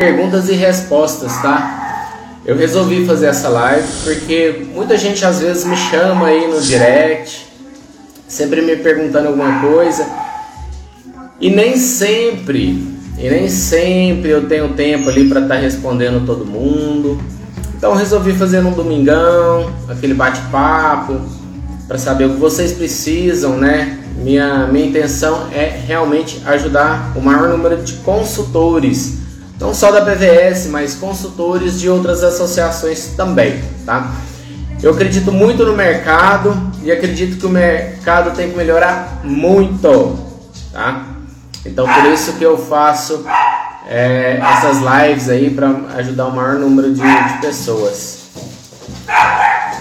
perguntas e respostas, tá? Eu resolvi fazer essa live porque muita gente às vezes me chama aí no direct, sempre me perguntando alguma coisa, e nem sempre, e nem sempre eu tenho tempo ali para estar tá respondendo todo mundo. Então resolvi fazer um domingão, aquele bate-papo, para saber o que vocês precisam, né? Minha, minha intenção é realmente ajudar o maior número de consultores, não só da PVS, mas consultores de outras associações também, tá? Eu acredito muito no mercado e acredito que o mercado tem que melhorar muito, tá? Então por isso que eu faço é, essas lives aí para ajudar o maior número de, de pessoas.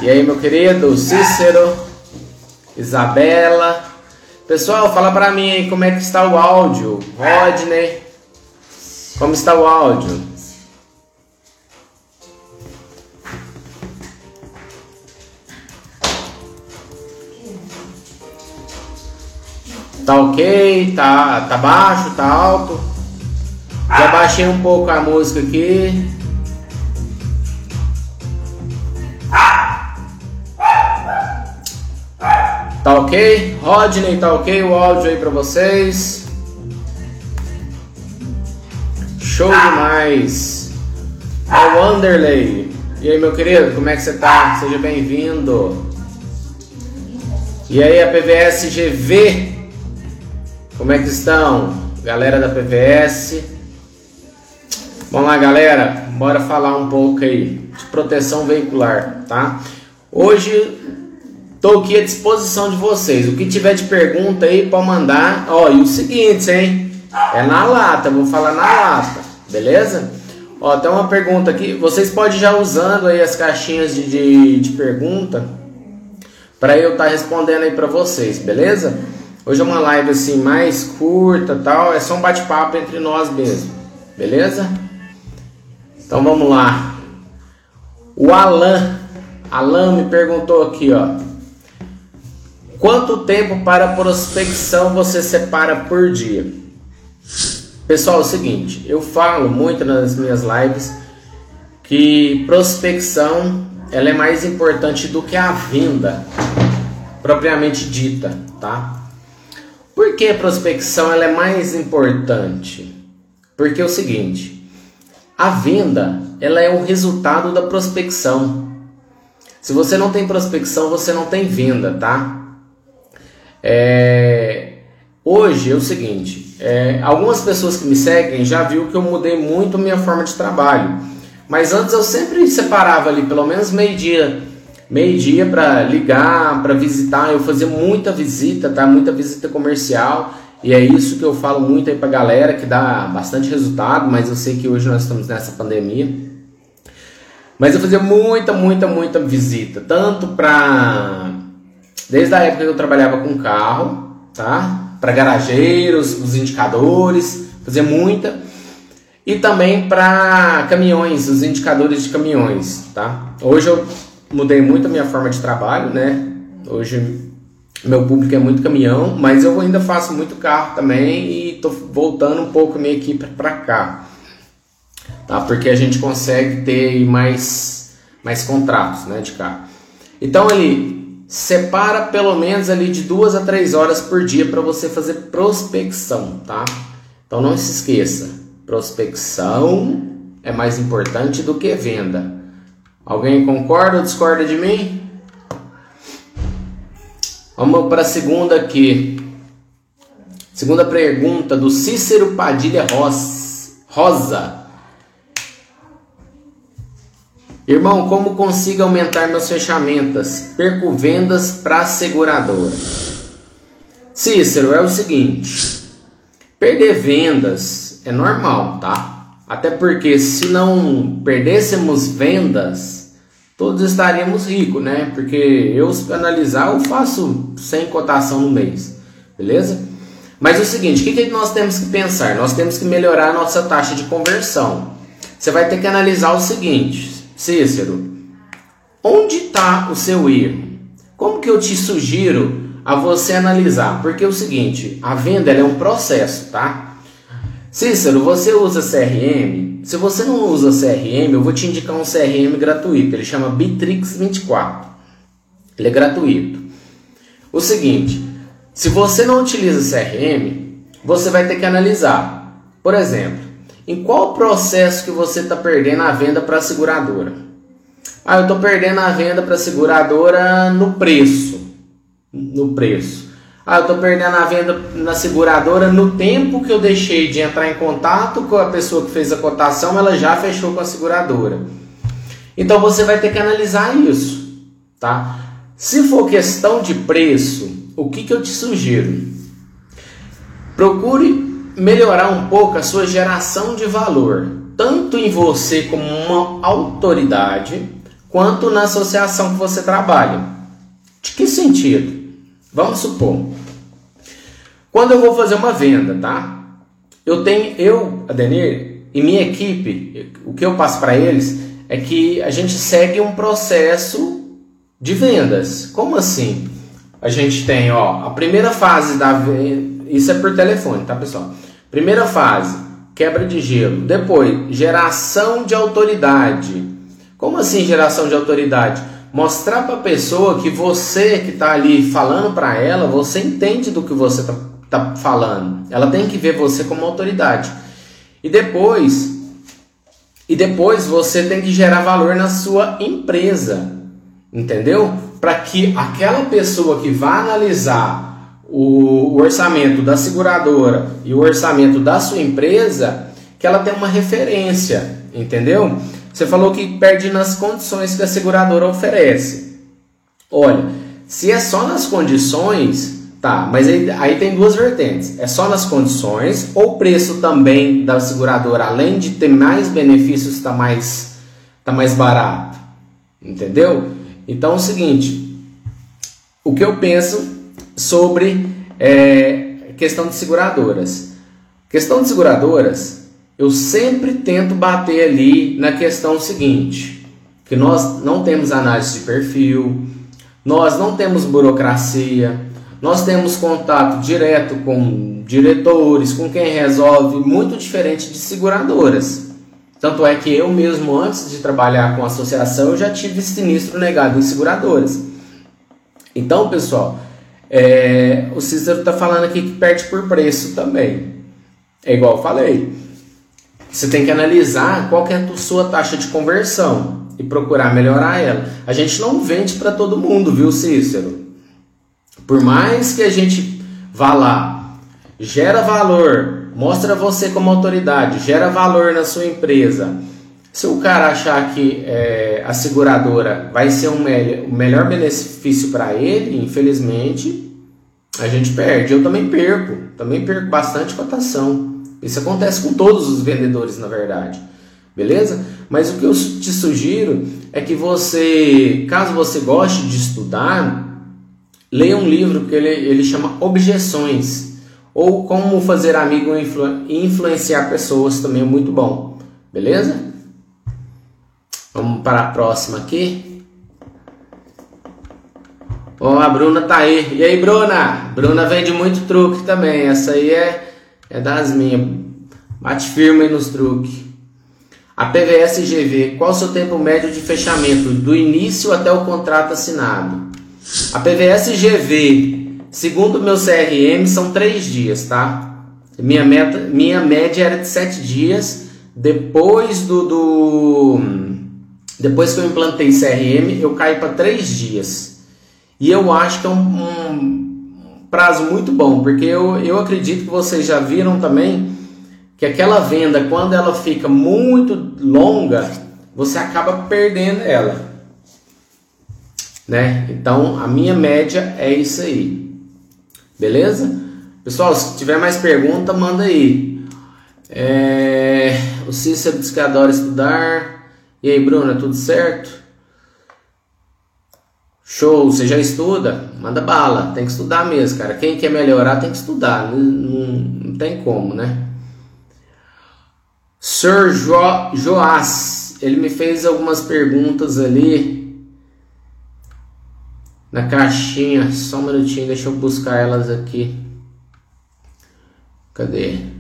E aí, meu querido Cícero, Isabela, Pessoal, fala pra mim aí como é que está o áudio. Rodney, como está o áudio? Tá ok? Tá, tá baixo? Tá alto? Já baixei um pouco a música aqui. Tá ok? Rodney, tá ok o áudio aí pra vocês? Show demais! É o Wanderley. E aí, meu querido, como é que você tá? Seja bem-vindo. E aí, a PVS GV? Como é que estão? Galera da PVS. Vamos lá, galera. Bora falar um pouco aí de proteção veicular, tá? Hoje Estou aqui à disposição de vocês. O que tiver de pergunta aí, pode mandar. Ó, e o seguinte, hein? É na lata, vou falar na lata, beleza? Ó, tem uma pergunta aqui. Vocês podem já usando aí as caixinhas de, de, de pergunta para eu estar tá respondendo aí para vocês, beleza? Hoje é uma live assim mais curta, tal. É só um bate-papo entre nós mesmo, beleza? Então vamos lá. O Alan, Alan me perguntou aqui, ó. Quanto tempo para prospecção você separa por dia? Pessoal, é o seguinte, eu falo muito nas minhas lives que prospecção ela é mais importante do que a venda propriamente dita, tá? Por que prospecção ela é mais importante? Porque é o seguinte, a venda ela é o resultado da prospecção. Se você não tem prospecção, você não tem venda, tá? É, hoje é o seguinte, é, algumas pessoas que me seguem já viu que eu mudei muito minha forma de trabalho. Mas antes eu sempre separava ali pelo menos meio dia, meio dia para ligar, para visitar. Eu fazia muita visita, tá? Muita visita comercial. E é isso que eu falo muito aí pra galera, que dá bastante resultado, mas eu sei que hoje nós estamos nessa pandemia. Mas eu fazia muita, muita, muita visita, tanto para Desde a época que eu trabalhava com carro, tá? Para garageiros, os indicadores, fazia muita. E também para caminhões, os indicadores de caminhões, tá? Hoje eu mudei muito a minha forma de trabalho, né? Hoje meu público é muito caminhão, mas eu ainda faço muito carro também e tô voltando um pouco minha equipe para cá. Tá? Porque a gente consegue ter mais mais contratos, né, de carro. Então ali separa pelo menos ali de duas a três horas por dia para você fazer prospecção, tá? Então não se esqueça, prospecção é mais importante do que venda. Alguém concorda ou discorda de mim? Vamos para a segunda aqui. Segunda pergunta do Cícero Padilha Rosa. Irmão, como consigo aumentar meus fechamentos? Perco vendas para seguradora. Cícero, é o seguinte: perder vendas é normal, tá? Até porque se não perdêssemos vendas, todos estaríamos ricos, né? Porque eu, se analisar, eu faço 100 cotação no mês, beleza? Mas é o seguinte: o que, que nós temos que pensar? Nós temos que melhorar a nossa taxa de conversão. Você vai ter que analisar o seguinte Cícero, onde está o seu erro? Como que eu te sugiro a você analisar? Porque é o seguinte, a venda é um processo, tá? Cícero, você usa CRM? se você não usa CRM, eu vou te indicar um CRM gratuito. Ele chama Bitrix 24. Ele é gratuito. O seguinte, se você não utiliza CRM, você vai ter que analisar. Por exemplo, em qual processo que você está perdendo a venda para a seguradora? Ah, eu estou perdendo a venda para a seguradora no preço. No preço. Ah, eu estou perdendo a venda na seguradora no tempo que eu deixei de entrar em contato com a pessoa que fez a cotação, ela já fechou com a seguradora. Então você vai ter que analisar isso, tá? Se for questão de preço, o que, que eu te sugiro? Procure melhorar um pouco a sua geração de valor, tanto em você como uma autoridade, quanto na associação que você trabalha. De que sentido? Vamos supor, quando eu vou fazer uma venda, tá? Eu tenho, eu, Adenir, e minha equipe, o que eu passo para eles é que a gente segue um processo de vendas. Como assim? A gente tem, ó, a primeira fase da venda, isso é por telefone, tá, pessoal? Primeira fase, quebra de gelo. Depois, geração de autoridade. Como assim geração de autoridade? Mostrar para a pessoa que você que está ali falando para ela, você entende do que você está tá falando. Ela tem que ver você como autoridade. E depois, e depois você tem que gerar valor na sua empresa, entendeu? Para que aquela pessoa que vai analisar o, orçamento da seguradora e o orçamento da sua empresa, que ela tenha uma referência, entendeu? Você falou que perde nas condições que a seguradora oferece. Olha, se é só nas condições, tá, mas aí, aí tem duas vertentes. É só nas condições ou o preço também da seguradora, além de ter mais benefícios, está mais, tá mais barato. Entendeu? Então é o seguinte, o que eu penso sobre é, questão de seguradoras. Questão de seguradoras, eu sempre tento bater ali na questão seguinte, que nós não temos análise de perfil, nós não temos burocracia, nós temos contato direto com diretores, com quem resolve, muito diferente de seguradoras. Tanto é que eu mesmo, antes de trabalhar com associação, já tive sinistro negado em seguradoras. Então, pessoal, é, o Cícero está falando aqui que perde por preço também. É igual eu falei. Você tem que analisar qual que é a sua taxa de conversão e procurar melhorar ela. A gente não vende para todo mundo, viu, Cícero? Por mais que a gente vá lá, gera valor, mostra você como autoridade, gera valor na sua empresa. Se o cara achar que é, a seguradora vai ser um me o melhor benefício para ele, infelizmente, a gente perde. Eu também perco, também perco bastante cotação. Isso acontece com todos os vendedores, na verdade. Beleza? Mas o que eu te sugiro é que você, caso você goste de estudar, leia um livro que ele, ele chama Objeções. Ou Como Fazer Amigo e influ, Influenciar Pessoas, também é muito bom. Beleza? Vamos para a próxima aqui. Ó, oh, a Bruna tá aí. E aí, Bruna? Bruna vende muito truque também. Essa aí é é das minhas. Bate firme nos truques. A PVS GV, qual o seu tempo médio de fechamento do início até o contrato assinado? A PVS GV, segundo meu CRM, são três dias, tá? Minha, meta, minha média era de sete dias. Depois do, do depois que eu implantei CRM, eu caí para três dias. E eu acho que é um, um prazo muito bom, porque eu, eu acredito que vocês já viram também que aquela venda, quando ela fica muito longa, você acaba perdendo ela. Né? Então, a minha média é isso aí. Beleza? Pessoal, se tiver mais pergunta, manda aí. É... O Cícero disse que adora estudar. E aí, Bruna, tudo certo? Show, você já estuda? Manda bala, tem que estudar mesmo, cara. Quem quer melhorar tem que estudar, não, não, não tem como, né? Sir jo Joás, ele me fez algumas perguntas ali na caixinha. Só um minutinho, deixa eu buscar elas aqui. Cadê?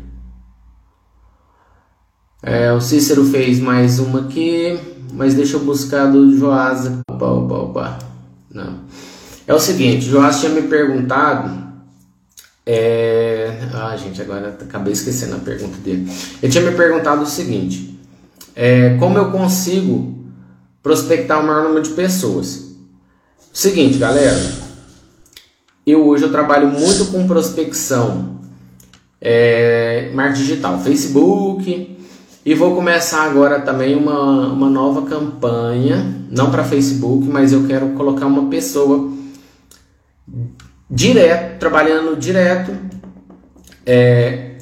É, o Cícero fez mais uma aqui, mas deixa eu buscar do Joasa. Opa, opa, opa. Não. É o seguinte, Joás tinha me perguntado. É... Ah, gente, agora acabei esquecendo a pergunta dele. Ele tinha me perguntado o seguinte: é, como eu consigo prospectar o maior número de pessoas? Seguinte, galera, eu hoje eu trabalho muito com prospecção, é, marketing digital, Facebook, e vou começar agora também uma, uma nova campanha, não para Facebook, mas eu quero colocar uma pessoa direto, trabalhando direto é,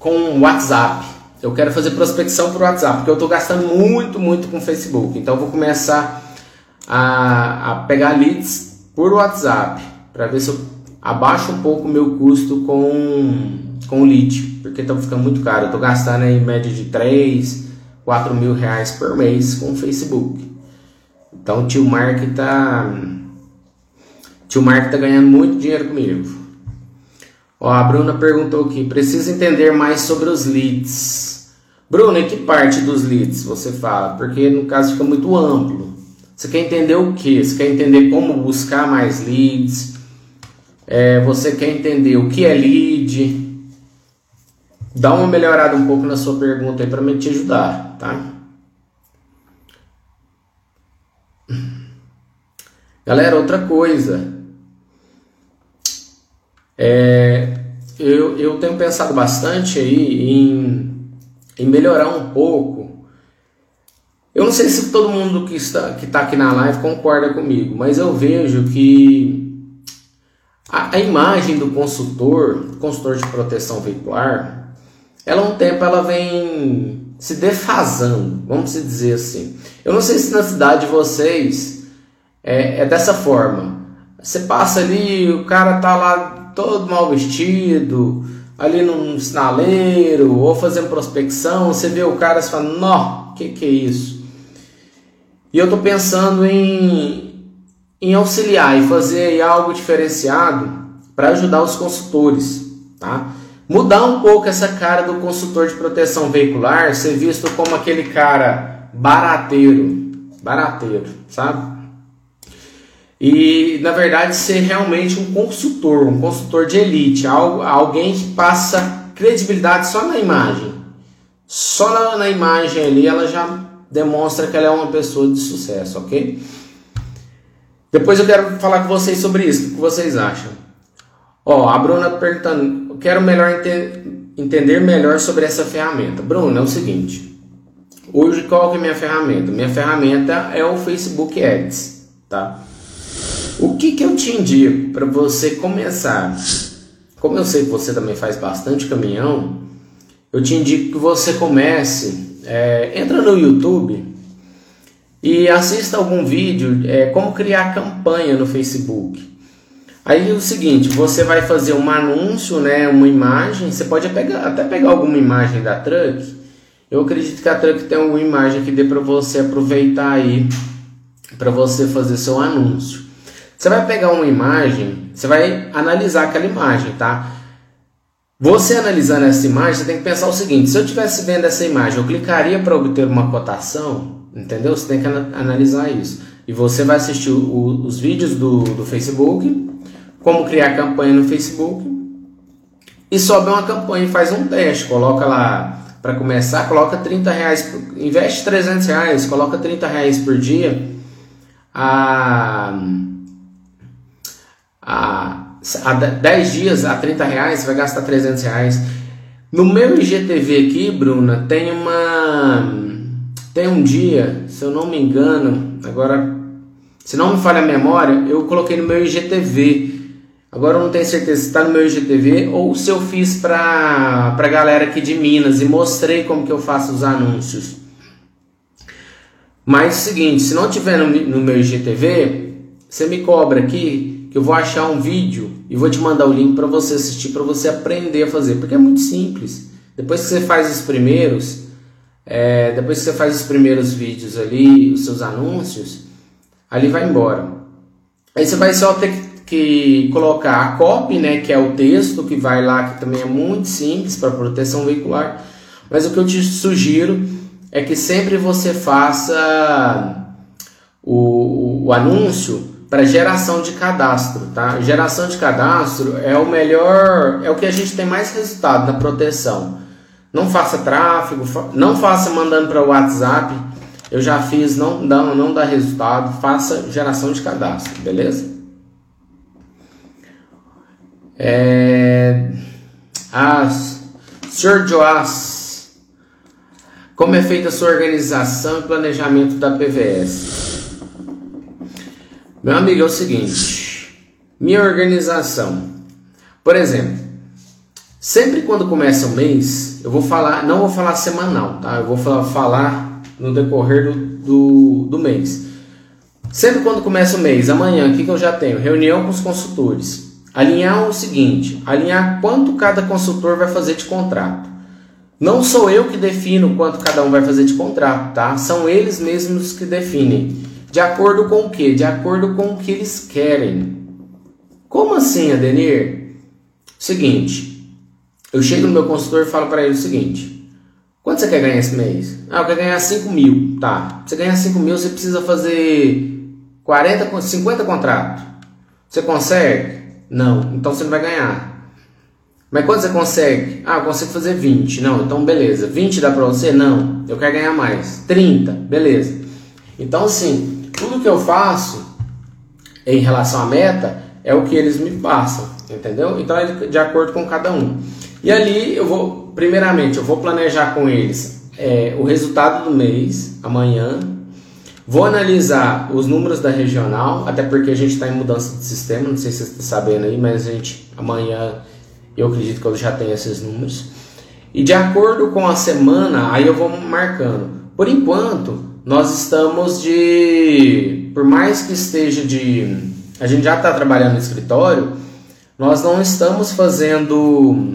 com WhatsApp. Eu quero fazer prospecção por WhatsApp, porque eu estou gastando muito, muito com Facebook. Então vou começar a, a pegar leads por WhatsApp para ver se eu abaixo um pouco o meu custo com, com lead, porque está ficando muito caro. Eu estou gastando em média de 3, 4 mil reais por mês com o Facebook. Então o tio Mark está Tio Mark tá ganhando muito dinheiro comigo. Ó, a Bruna perguntou aqui: precisa entender mais sobre os leads. Bruna, em que parte dos leads você fala? Porque no caso fica muito amplo. Você quer entender o que? Você quer entender como buscar mais leads? É, você quer entender o que é lead? Dá uma melhorada um pouco na sua pergunta aí para me te ajudar, tá? Galera, outra coisa. É, eu, eu tenho pensado bastante aí em, em melhorar um pouco. Eu não sei se todo mundo que está, que está aqui na live concorda comigo, mas eu vejo que a, a imagem do consultor, consultor de proteção veicular, ela um tempo ela vem se defasando, vamos dizer assim. Eu não sei se na cidade de vocês é, é dessa forma. Você passa ali, o cara tá lá todo mal vestido, ali num sinaleiro, ou fazendo prospecção, você vê o cara e fala, nó, que que é isso? E eu tô pensando em, em auxiliar e fazer algo diferenciado para ajudar os consultores, tá? Mudar um pouco essa cara do consultor de proteção veicular, ser visto como aquele cara barateiro, barateiro, sabe? e na verdade ser realmente um consultor, um consultor de elite, alguém que passa credibilidade só na imagem. Só na, imagem ali ela já demonstra que ela é uma pessoa de sucesso, ok? Depois eu quero falar com vocês sobre isso, o que vocês acham? Ó, a Bruna perguntando, quero melhor ente entender melhor sobre essa ferramenta. Bruna, é o seguinte, hoje qual que é minha ferramenta? Minha ferramenta é o Facebook Ads, tá? O que, que eu te indico para você começar? Como eu sei que você também faz bastante caminhão, eu te indico que você comece, é, entra no YouTube e assista algum vídeo é, como criar campanha no Facebook. Aí é o seguinte, você vai fazer um anúncio, né, uma imagem, você pode até pegar alguma imagem da Truck. Eu acredito que a Truck tem alguma imagem que dê para você aproveitar aí para você fazer seu anúncio. Você vai pegar uma imagem, você vai analisar aquela imagem, tá? Você analisando essa imagem, você tem que pensar o seguinte: se eu estivesse vendo essa imagem, eu clicaria para obter uma cotação, entendeu? Você tem que analisar isso. E você vai assistir o, os vídeos do, do Facebook, como criar campanha no Facebook, e sobe uma campanha e faz um teste. Coloca lá, para começar, coloca 30 reais, investe 300 reais, coloca 30 reais por dia. A a, a 10 dias a 30 reais, você vai gastar 300 reais. No meu IGTV aqui, Bruna, tem uma. Tem um dia, se eu não me engano, agora, se não me falha a memória, eu coloquei no meu IGTV. Agora eu não tenho certeza se está no meu IGTV ou se eu fiz para a galera aqui de Minas e mostrei como que eu faço os anúncios. Mas é o seguinte, se não tiver no, no meu IGTV, você me cobra aqui que eu vou achar um vídeo e vou te mandar o link para você assistir, para você aprender a fazer, porque é muito simples. Depois que você faz os primeiros, é, depois que você faz os primeiros vídeos ali, os seus anúncios, ali vai embora. Aí você vai só ter que colocar a copy, né, que é o texto que vai lá, que também é muito simples para proteção veicular. Mas o que eu te sugiro é que sempre você faça o, o anúncio para geração de cadastro, tá? Geração de cadastro é o melhor, é o que a gente tem mais resultado na proteção. Não faça tráfego, não faça mandando para o WhatsApp. Eu já fiz, não dá, não dá resultado. Faça geração de cadastro, beleza? É... Ah, Sr. Joás, como é feita a sua organização e planejamento da PVS? Meu amigo, é o seguinte, minha organização, por exemplo, sempre quando começa o mês, eu vou falar, não vou falar semanal, tá? Eu vou falar, falar no decorrer do, do, do mês. Sempre quando começa o mês, amanhã, o que, que eu já tenho? Reunião com os consultores Alinhar o seguinte: alinhar quanto cada consultor vai fazer de contrato. Não sou eu que defino quanto cada um vai fazer de contrato, tá? São eles mesmos que definem. De acordo com o que? De acordo com o que eles querem. Como assim, Adenir? Seguinte, eu chego no meu consultor e falo para ele o seguinte: quanto você quer ganhar esse mês? Ah, eu quero ganhar 5 mil. Tá. Pra você ganhar 5 mil, você precisa fazer 40, 50 contratos. Você consegue? Não, então você não vai ganhar. Mas quando você consegue? Ah, eu consigo fazer 20. Não, então beleza. 20 dá pra você? Não, eu quero ganhar mais. 30, beleza. Então, assim, tudo que eu faço em relação à meta é o que eles me passam, entendeu? Então é de acordo com cada um. E ali eu vou, primeiramente, eu vou planejar com eles é, o resultado do mês, amanhã, Vou analisar os números da regional, até porque a gente está em mudança de sistema, não sei se você está sabendo aí, mas a gente amanhã eu acredito que eu já tenho esses números. E de acordo com a semana, aí eu vou marcando. Por enquanto, nós estamos de. Por mais que esteja de. A gente já está trabalhando no escritório, nós não estamos fazendo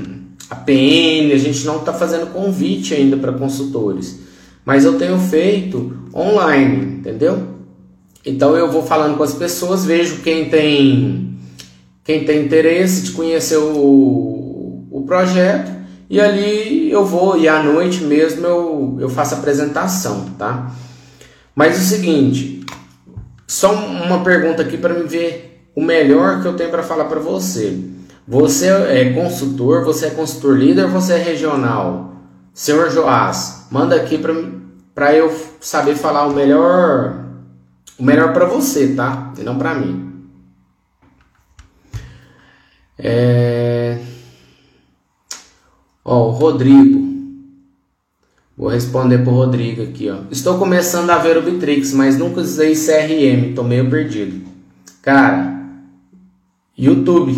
a PN, a gente não está fazendo convite ainda para consultores mas eu tenho feito online, entendeu? Então eu vou falando com as pessoas, vejo quem tem quem tem interesse de conhecer o, o projeto e ali eu vou e à noite mesmo eu, eu faço a apresentação, tá? Mas o seguinte, só uma pergunta aqui para me ver o melhor que eu tenho para falar para você. Você é consultor, você é consultor líder, você é regional? Senhor Joás, manda aqui para eu saber falar o melhor o melhor para você, tá? E não para mim. É... Ó, o Rodrigo. Vou responder pro Rodrigo aqui, ó. Estou começando a ver o Bitrix, mas nunca usei CRM, tô meio perdido. Cara, YouTube.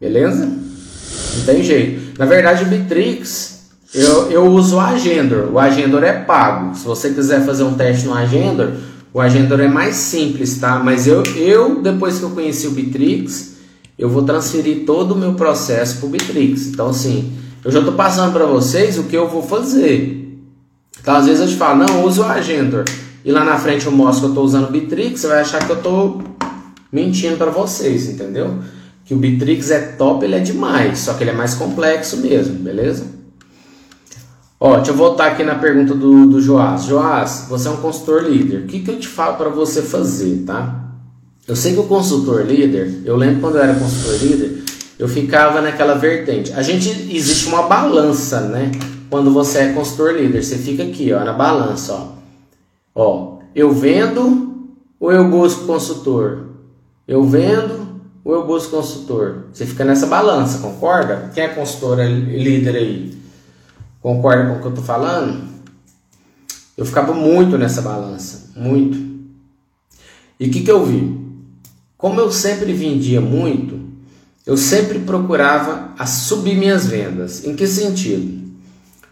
Beleza? Não tem jeito. Na verdade, o Bitrix eu, eu uso o Agendor. O Agendor é pago. Se você quiser fazer um teste no Agendor, o Agendor é mais simples, tá? Mas eu, eu depois que eu conheci o Bitrix, eu vou transferir todo o meu processo para o Bitrix. Então, assim, eu já estou passando para vocês o que eu vou fazer. Então, às vezes eu te falo, não, uso o Agendor. E lá na frente eu mostro que eu estou usando o Bitrix, você vai achar que eu estou mentindo para vocês, entendeu? Que o Bitrix é top, ele é demais, só que ele é mais complexo mesmo, beleza? Ó, deixa eu voltar aqui na pergunta do, do Joás. Joás, você é um consultor líder. O que, que eu te falo para você fazer, tá? Eu sei que o consultor líder, eu lembro quando eu era consultor líder, eu ficava naquela vertente. A gente existe uma balança, né? Quando você é consultor líder, você fica aqui, ó, na balança, ó. Ó, eu vendo ou eu busco consultor? Eu vendo ou eu busco consultor? Você fica nessa balança, concorda? Quem é consultor líder aí? Concorda com o que eu estou falando? Eu ficava muito nessa balança, muito. E o que, que eu vi? Como eu sempre vendia muito, eu sempre procurava a subir minhas vendas. Em que sentido?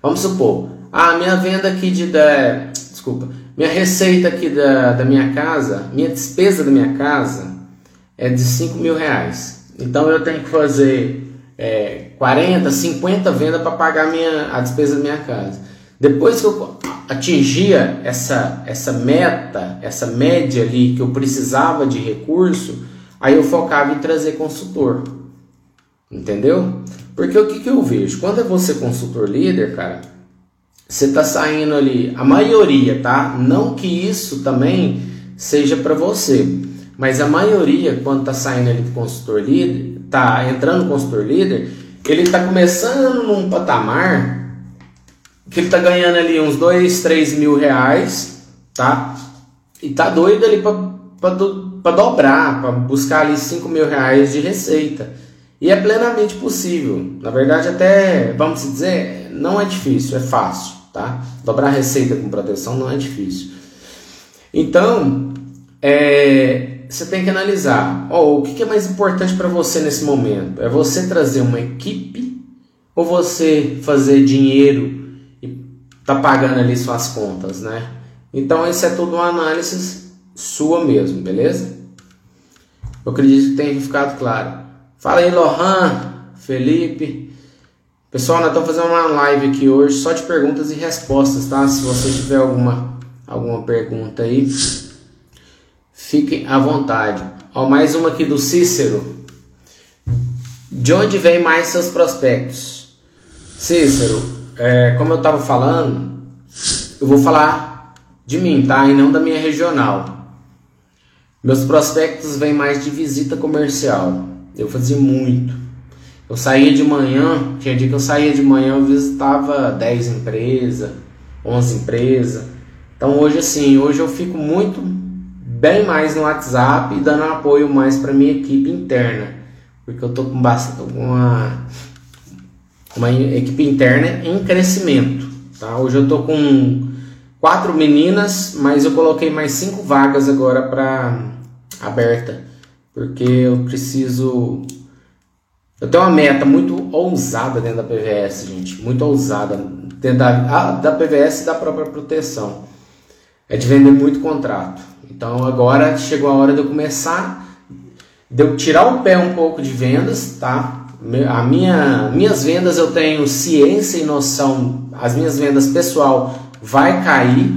Vamos supor, a ah, minha venda aqui de desculpa, minha receita aqui da, da minha casa, minha despesa da minha casa é de 5 mil reais. Então eu tenho que fazer é, 40, 50 vendas para pagar minha, a despesa da minha casa. Depois que eu atingia essa, essa meta, essa média ali que eu precisava de recurso, aí eu focava em trazer consultor. Entendeu? Porque o que, que eu vejo? Quando é você consultor líder, cara, você está saindo ali, a maioria, tá? Não que isso também seja para você, mas a maioria, quando está saindo ali do consultor líder, tá entrando no consultor líder, ele está começando num patamar que ele está ganhando ali uns 2, 3 mil reais, tá? E tá doido ali para dobrar, para buscar ali 5 mil reais de receita. E é plenamente possível. Na verdade, até, vamos dizer, não é difícil, é fácil, tá? Dobrar receita com proteção não é difícil. Então, é, você tem que analisar oh, o que é mais importante para você nesse momento. É você trazer uma equipe ou você fazer dinheiro e tá pagando ali suas contas, né? Então, isso é tudo uma análise sua mesmo, beleza? Eu acredito que tenha ficado claro. Fala aí, Lohan, Felipe. Pessoal, nós estamos fazendo uma live aqui hoje só de perguntas e respostas, tá? Se você tiver alguma, alguma pergunta aí, fiquem à vontade. Ó, mais uma aqui do Cícero. De onde vem mais seus prospectos? Cícero, é, como eu estava falando, eu vou falar de mim, tá? E não da minha regional. Meus prospectos vêm mais de visita comercial. Eu fazia muito. Eu saía de manhã, tinha dia que eu saía de manhã, eu visitava 10 empresas, 11 empresas. Então hoje assim, hoje eu fico muito bem mais no WhatsApp e dando apoio mais para minha equipe interna, porque eu tô com uma uma equipe interna em crescimento, tá? Hoje eu tô com quatro meninas, mas eu coloquei mais cinco vagas agora para aberta porque eu preciso. Eu tenho uma meta muito ousada dentro da PVS, gente, muito ousada dentro da, da PVS e da própria proteção. É de vender muito contrato. Então agora chegou a hora de eu começar, de eu tirar o pé um pouco de vendas, tá? A minha, minhas vendas eu tenho ciência e noção, as minhas vendas pessoal vai cair,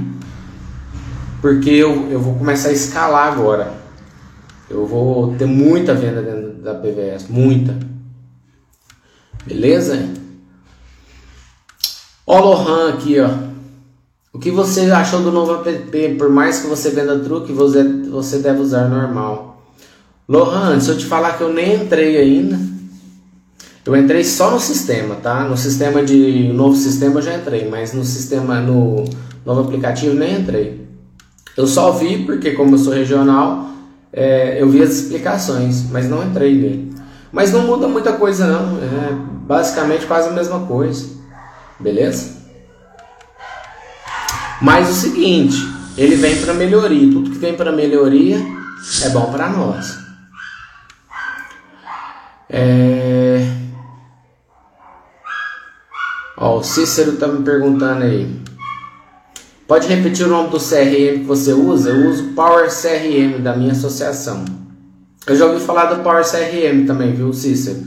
porque eu, eu vou começar a escalar agora. Eu vou ter muita venda dentro da PVS, muita. Beleza? Ó Lohan aqui, ó. O que você achou do novo app? Por mais que você venda truque, você, você deve usar normal. Lohan, se eu te falar que eu nem entrei ainda, eu entrei só no sistema, tá? No sistema de no novo sistema eu já entrei, mas no sistema no novo aplicativo nem entrei. Eu só vi porque como eu sou regional, é, eu vi as explicações, mas não entrei nele. Mas não muda muita coisa não, é basicamente quase a mesma coisa, beleza? Mas o seguinte, ele vem para melhoria, tudo que vem para melhoria é bom para nós. É... Ó, o Cícero tá me perguntando aí. Pode repetir o nome do CRM que você usa? Eu uso Power CRM da minha associação. Eu já ouvi falar do Power CRM também, viu, Cícero?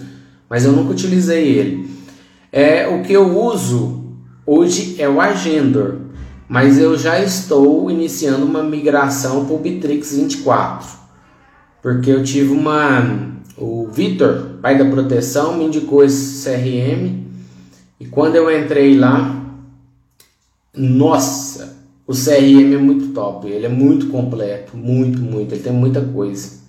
Mas eu nunca utilizei ele. É, o que eu uso hoje é o Agendor, mas eu já estou iniciando uma migração para o Bitrix 24, porque eu tive uma. O Vitor, pai da proteção, me indicou esse CRM e quando eu entrei lá, nossa, o CRM é muito top, ele é muito completo, muito, muito, ele tem muita coisa.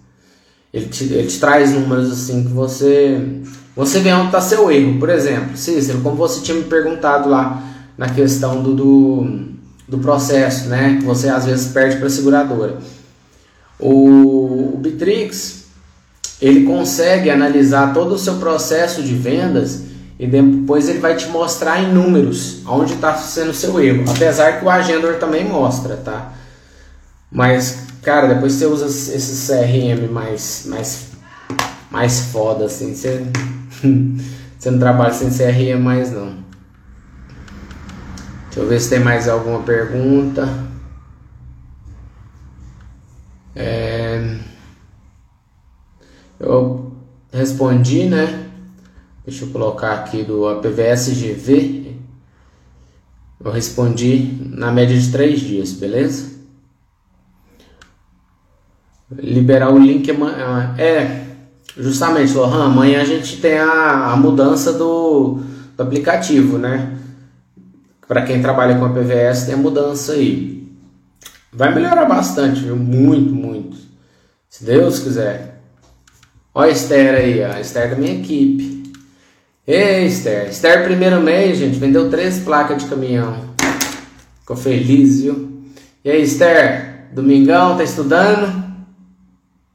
Ele te, ele te traz números assim que você. Você vê onde está seu erro. Por exemplo, Cícero, como você tinha me perguntado lá na questão do, do, do processo, né? Você às vezes perde para a seguradora. O, o Bitrix ele consegue analisar todo o seu processo de vendas e depois ele vai te mostrar em números onde está sendo o seu erro. Apesar que o Agendor também mostra, tá? Mas, cara, depois você usa esse CRM mais, mais, mais foda, assim, você, você não trabalha sem CRM mais não. Deixa eu ver se tem mais alguma pergunta. É... Eu respondi, né? Deixa eu colocar aqui do APVSGV. Eu respondi na média de três dias, beleza? Liberar o link amanhã. É, justamente, Lohan, amanhã a gente tem a, a mudança do, do aplicativo, né? Para quem trabalha com a PVS tem mudança aí. Vai melhorar bastante, viu? Muito, muito. Se Deus quiser. Olha a Esther aí, a Esther da minha equipe. Ei, Esther. Esther, primeiro mês, gente, vendeu três placas de caminhão. Ficou feliz, viu? E aí, Esther? Domingão, tá estudando?